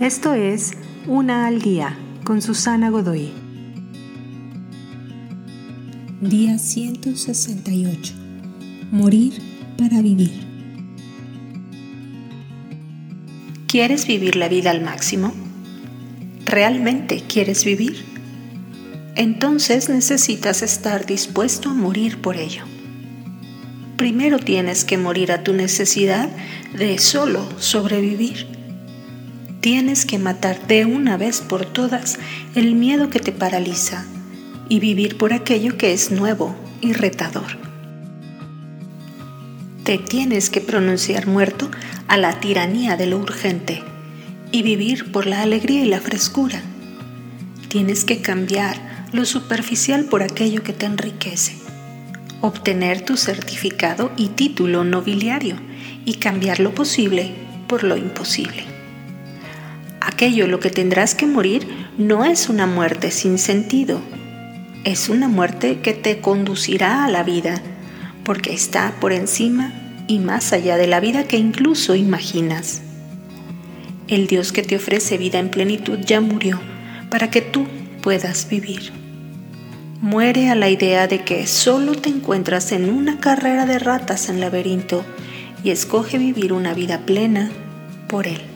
Esto es Una al Día con Susana Godoy. Día 168. Morir para vivir. ¿Quieres vivir la vida al máximo? ¿Realmente quieres vivir? Entonces necesitas estar dispuesto a morir por ello. Primero tienes que morir a tu necesidad de solo sobrevivir Tienes que matar de una vez por todas el miedo que te paraliza y vivir por aquello que es nuevo y retador. Te tienes que pronunciar muerto a la tiranía de lo urgente y vivir por la alegría y la frescura. Tienes que cambiar lo superficial por aquello que te enriquece, obtener tu certificado y título nobiliario y cambiar lo posible por lo imposible aquello lo que tendrás que morir no es una muerte sin sentido, es una muerte que te conducirá a la vida, porque está por encima y más allá de la vida que incluso imaginas. El Dios que te ofrece vida en plenitud ya murió para que tú puedas vivir. Muere a la idea de que solo te encuentras en una carrera de ratas en laberinto y escoge vivir una vida plena por Él.